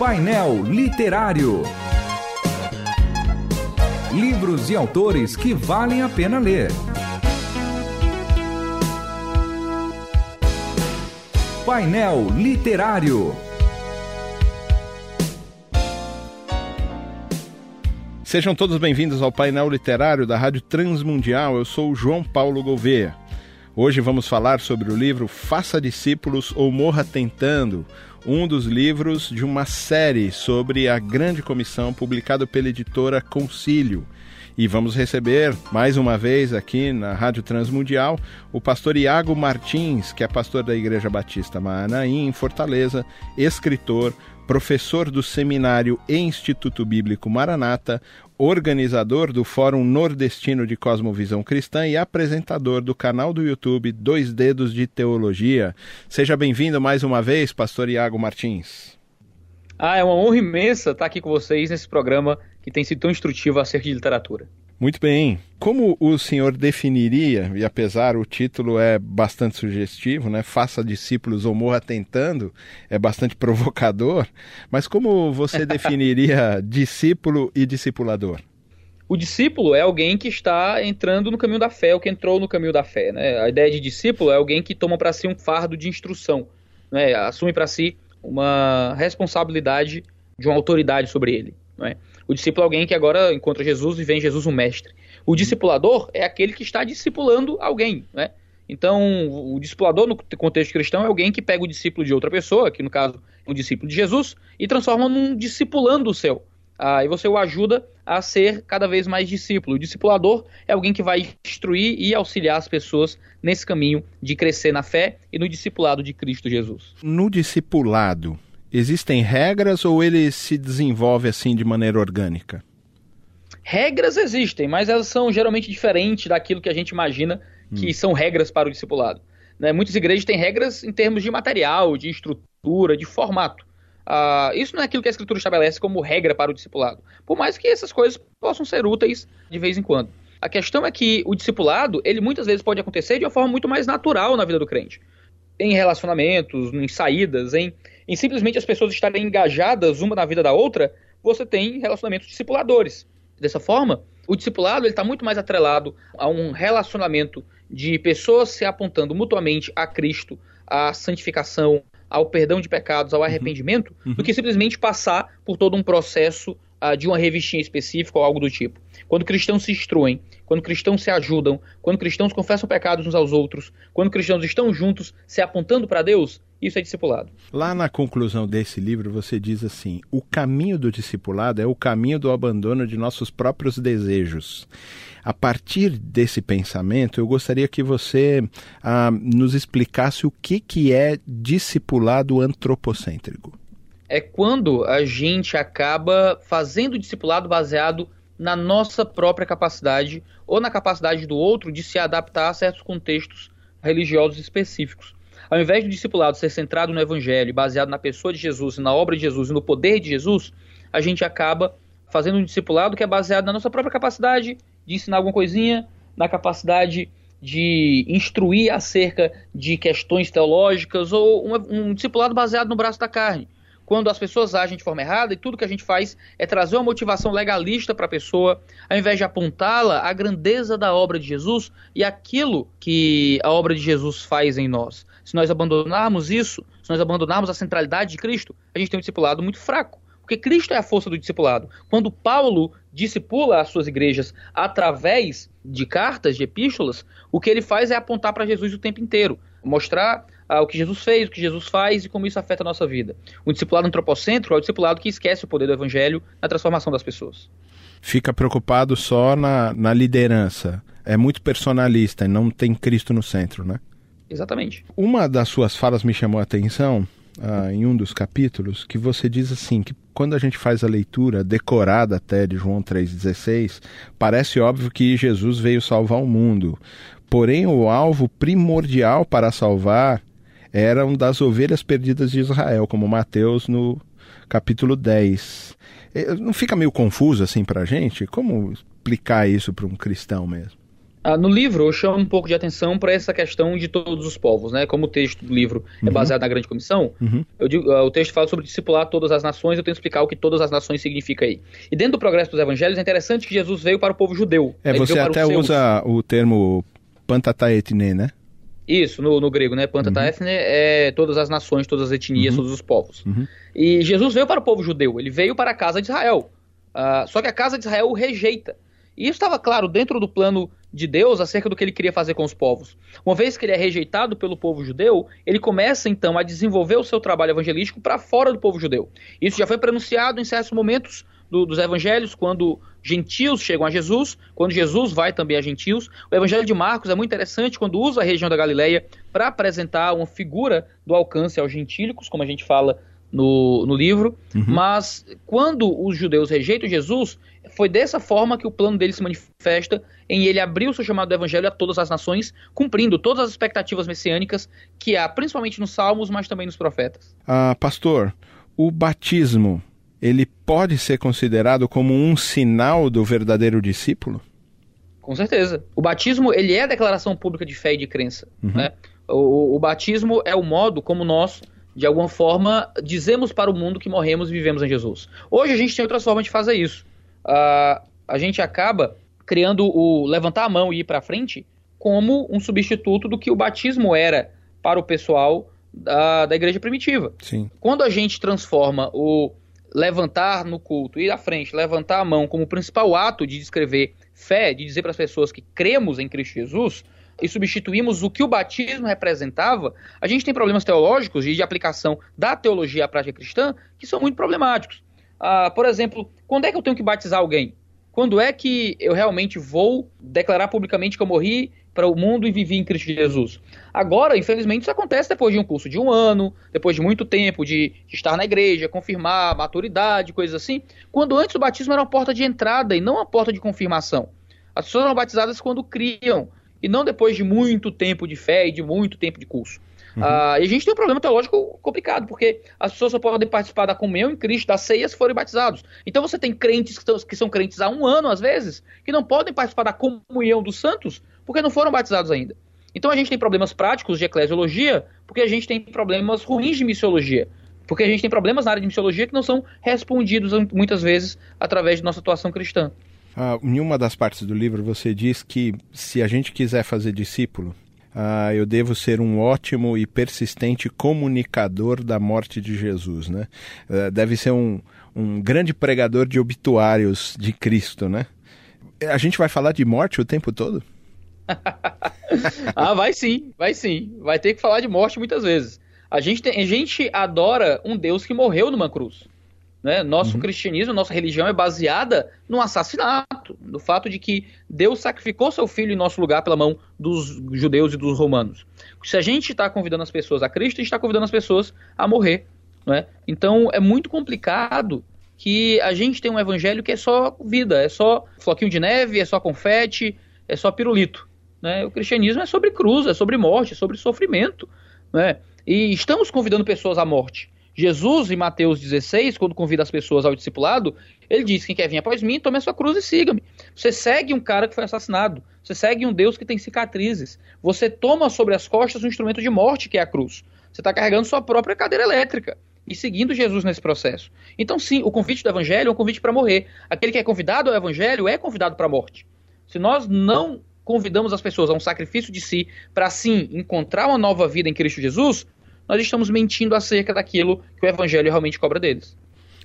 Painel Literário. Livros e autores que valem a pena ler. Painel Literário. Sejam todos bem-vindos ao painel literário da Rádio Transmundial. Eu sou o João Paulo Gouveia. Hoje vamos falar sobre o livro Faça Discípulos ou Morra Tentando, um dos livros de uma série sobre a Grande Comissão publicado pela editora Concílio. E vamos receber mais uma vez aqui na Rádio Transmundial o pastor Iago Martins, que é pastor da Igreja Batista Maanaim, em Fortaleza, escritor, professor do Seminário e Instituto Bíblico Maranata, organizador do Fórum Nordestino de Cosmovisão Cristã e apresentador do canal do YouTube Dois Dedos de Teologia. Seja bem-vindo mais uma vez, pastor Iago Martins. Ah, é uma honra imensa estar aqui com vocês nesse programa que tem sido tão instrutivo acerca de literatura. Muito bem. Como o senhor definiria, e apesar o título é bastante sugestivo, né? Faça discípulos ou morra tentando, é bastante provocador, mas como você definiria discípulo e discipulador? O discípulo é alguém que está entrando no caminho da fé, ou que entrou no caminho da fé. Né? A ideia de discípulo é alguém que toma para si um fardo de instrução, né? assume para si uma responsabilidade de uma autoridade sobre ele. Né? O discípulo é alguém que agora encontra Jesus e vê em Jesus um mestre. O discipulador é aquele que está discipulando alguém, né? Então, o discipulador, no contexto cristão, é alguém que pega o discípulo de outra pessoa, que no caso é um discípulo de Jesus, e transforma num discipulando o seu. Ah, você o ajuda a ser cada vez mais discípulo. O discipulador é alguém que vai instruir e auxiliar as pessoas nesse caminho de crescer na fé e no discipulado de Cristo Jesus. No discipulado, Existem regras ou ele se desenvolve assim de maneira orgânica? Regras existem, mas elas são geralmente diferentes daquilo que a gente imagina que hum. são regras para o discipulado. Né? Muitas igrejas têm regras em termos de material, de estrutura, de formato. Uh, isso não é aquilo que a Escritura estabelece como regra para o discipulado, por mais que essas coisas possam ser úteis de vez em quando. A questão é que o discipulado, ele muitas vezes pode acontecer de uma forma muito mais natural na vida do crente. Em relacionamentos, em saídas, em em simplesmente as pessoas estarem engajadas uma na vida da outra, você tem relacionamentos discipuladores. Dessa forma, o discipulado está muito mais atrelado a um relacionamento de pessoas se apontando mutuamente a Cristo, à santificação, ao perdão de pecados, ao uhum. arrependimento, uhum. do que simplesmente passar por todo um processo uh, de uma revistinha específica ou algo do tipo. Quando cristãos se instruem, quando cristãos se ajudam, quando cristãos confessam pecados uns aos outros, quando cristãos estão juntos se apontando para Deus, isso é discipulado. Lá na conclusão desse livro, você diz assim: o caminho do discipulado é o caminho do abandono de nossos próprios desejos. A partir desse pensamento, eu gostaria que você ah, nos explicasse o que, que é discipulado antropocêntrico. É quando a gente acaba fazendo o discipulado baseado na nossa própria capacidade ou na capacidade do outro de se adaptar a certos contextos religiosos específicos. Ao invés do discipulado ser centrado no evangelho, baseado na pessoa de Jesus, na obra de Jesus e no poder de Jesus, a gente acaba fazendo um discipulado que é baseado na nossa própria capacidade de ensinar alguma coisinha, na capacidade de instruir acerca de questões teológicas ou um, um discipulado baseado no braço da carne quando as pessoas agem de forma errada e tudo que a gente faz é trazer uma motivação legalista para a pessoa, ao invés de apontá-la à grandeza da obra de Jesus e aquilo que a obra de Jesus faz em nós. Se nós abandonarmos isso, se nós abandonarmos a centralidade de Cristo, a gente tem um discipulado muito fraco. Porque Cristo é a força do discipulado. Quando Paulo discipula as suas igrejas através de cartas, de epístolas, o que ele faz é apontar para Jesus o tempo inteiro, mostrar ah, o que Jesus fez, o que Jesus faz e como isso afeta a nossa vida. O discipulado antropocêntrico é o discipulado que esquece o poder do evangelho na transformação das pessoas. Fica preocupado só na, na liderança. É muito personalista e não tem Cristo no centro, né? Exatamente. Uma das suas falas me chamou a atenção ah, em um dos capítulos, que você diz assim, que quando a gente faz a leitura decorada até de João 3,16, parece óbvio que Jesus veio salvar o mundo. Porém, o alvo primordial para salvar eram das ovelhas perdidas de Israel, como Mateus no capítulo 10. É, não fica meio confuso assim para a gente? Como explicar isso para um cristão mesmo? Ah, no livro, eu chamo um pouco de atenção para essa questão de todos os povos, né? Como o texto do livro é uhum. é baseado na Grande Comissão, uhum. eu digo, uh, o texto fala sobre discipular todas as nações, eu tenho que explicar o que todas as nações significa aí. E dentro do progresso dos evangelhos, é interessante que Jesus veio para o povo judeu. É, você até usa o termo pantataetne, né? Isso, no, no grego, né? Pantataetne uhum. é todas as nações, todas as etnias, uhum. todos os povos. Uhum. E Jesus veio para o povo judeu, ele veio para a casa de Israel. Uh, só que a casa de Israel o rejeita. E isso estava claro dentro do plano de Deus acerca do que ele queria fazer com os povos. Uma vez que ele é rejeitado pelo povo judeu, ele começa então a desenvolver o seu trabalho evangelístico para fora do povo judeu. Isso já foi pronunciado em certos momentos do, dos evangelhos, quando gentios chegam a Jesus, quando Jesus vai também a gentios. O evangelho de Marcos é muito interessante quando usa a região da Galileia para apresentar uma figura do alcance aos gentílicos, como a gente fala no, no livro. Uhum. Mas quando os judeus rejeitam Jesus, foi dessa forma que o plano dele se manifesta em ele abrir o seu chamado do evangelho a todas as nações, cumprindo todas as expectativas messiânicas que há, principalmente nos salmos, mas também nos profetas. Ah, pastor, o batismo, ele pode ser considerado como um sinal do verdadeiro discípulo? Com certeza. O batismo, ele é a declaração pública de fé e de crença. Uhum. Né? O, o, batismo é o modo como nós de alguma forma, dizemos para o mundo que morremos e vivemos em Jesus. Hoje a gente tem outras formas de fazer isso uh, a gente acaba criando o levantar a mão e ir para frente como um substituto do que o batismo era para o pessoal da, da igreja primitiva. Sim. Quando a gente transforma o levantar no culto, ir à frente, levantar a mão como principal ato de descrever fé, de dizer para as pessoas que cremos em Cristo Jesus, e substituímos o que o batismo representava, a gente tem problemas teológicos e de aplicação da teologia à prática cristã que são muito problemáticos. Ah, por exemplo, quando é que eu tenho que batizar alguém? Quando é que eu realmente vou declarar publicamente que eu morri para o mundo e vivi em Cristo Jesus? Agora, infelizmente, isso acontece depois de um curso de um ano, depois de muito tempo de, de estar na igreja, confirmar maturidade, coisas assim. Quando antes o batismo era uma porta de entrada e não uma porta de confirmação. As pessoas eram batizadas quando criam e não depois de muito tempo de fé e de muito tempo de curso. Uhum. Uh, e a gente tem um problema teológico complicado, porque as pessoas só podem participar da comunhão em Cristo, da ceia, se forem batizados. Então você tem crentes que, que são crentes há um ano, às vezes, que não podem participar da comunhão dos santos, porque não foram batizados ainda. Então a gente tem problemas práticos de eclesiologia, porque a gente tem problemas ruins de missiologia. Porque a gente tem problemas na área de missiologia que não são respondidos muitas vezes através de nossa atuação cristã. Ah, em uma das partes do livro você diz que se a gente quiser fazer discípulo, ah, eu devo ser um ótimo e persistente comunicador da morte de Jesus, né? Ah, deve ser um, um grande pregador de obituários de Cristo, né? A gente vai falar de morte o tempo todo? ah, vai sim, vai sim. Vai ter que falar de morte muitas vezes. A gente, tem, a gente adora um Deus que morreu numa cruz. Né? Nosso uhum. cristianismo, nossa religião é baseada no assassinato, no fato de que Deus sacrificou seu filho em nosso lugar pela mão dos judeus e dos romanos. Se a gente está convidando as pessoas a Cristo, a gente está convidando as pessoas a morrer. Né? Então é muito complicado que a gente tem um evangelho que é só vida, é só floquinho de neve, é só confete, é só pirulito. Né? O cristianismo é sobre cruz, é sobre morte, é sobre sofrimento. Né? E estamos convidando pessoas à morte. Jesus, em Mateus 16, quando convida as pessoas ao discipulado, ele diz: Quem quer vir após mim, tome a sua cruz e siga-me. Você segue um cara que foi assassinado. Você segue um Deus que tem cicatrizes. Você toma sobre as costas um instrumento de morte, que é a cruz. Você está carregando sua própria cadeira elétrica e seguindo Jesus nesse processo. Então, sim, o convite do evangelho é um convite para morrer. Aquele que é convidado ao evangelho é convidado para a morte. Se nós não convidamos as pessoas a um sacrifício de si para, sim, encontrar uma nova vida em Cristo Jesus, nós estamos mentindo acerca daquilo que o evangelho realmente cobra deles.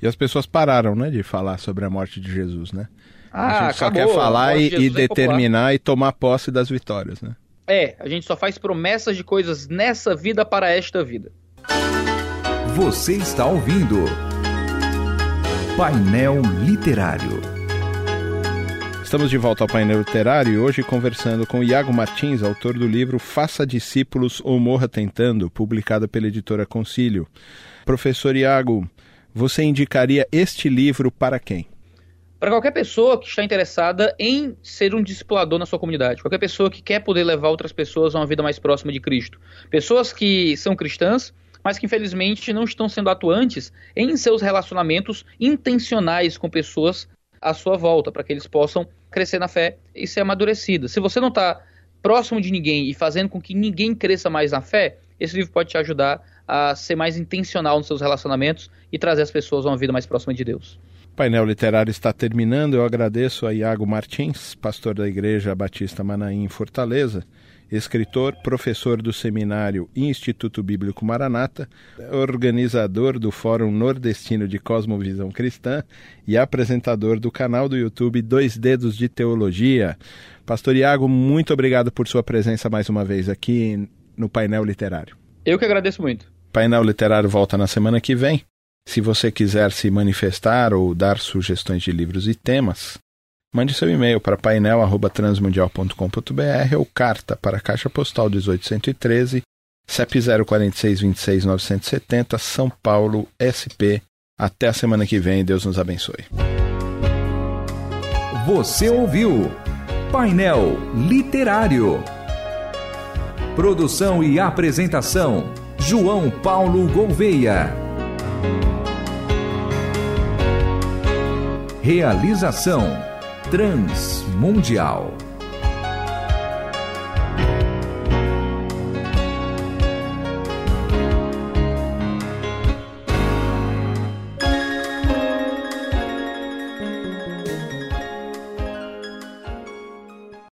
E as pessoas pararam, né, de falar sobre a morte de Jesus, né? Ah, a gente acabou. só quer falar e, e é determinar e tomar posse das vitórias, né? É, a gente só faz promessas de coisas nessa vida para esta vida. Você está ouvindo Painel Literário. Estamos de volta ao painel literário e hoje conversando com Iago Martins, autor do livro Faça Discípulos ou Morra Tentando, publicado pela editora Concílio. Professor Iago, você indicaria este livro para quem? Para qualquer pessoa que está interessada em ser um discipulador na sua comunidade, qualquer pessoa que quer poder levar outras pessoas a uma vida mais próxima de Cristo. Pessoas que são cristãs, mas que infelizmente não estão sendo atuantes em seus relacionamentos intencionais com pessoas à sua volta, para que eles possam crescer na fé e ser amadurecida. Se você não está próximo de ninguém e fazendo com que ninguém cresça mais na fé, esse livro pode te ajudar a ser mais intencional nos seus relacionamentos e trazer as pessoas a uma vida mais próxima de Deus. O painel literário está terminando. Eu agradeço a Iago Martins, pastor da Igreja Batista Manaim em Fortaleza, escritor, professor do seminário Instituto Bíblico Maranata, organizador do Fórum Nordestino de Cosmovisão Cristã e apresentador do canal do YouTube Dois Dedos de Teologia. Pastor Iago, muito obrigado por sua presença mais uma vez aqui no painel literário. Eu que agradeço muito. Painel literário volta na semana que vem. Se você quiser se manifestar ou dar sugestões de livros e temas, Mande seu e-mail para painel@transmundial.com.br ou carta para a Caixa Postal 1813, CEP 046 26 970, São Paulo, SP. Até a semana que vem, Deus nos abençoe. Você ouviu Painel Literário. Produção e apresentação: João Paulo Gouveia. Realização Transmundial.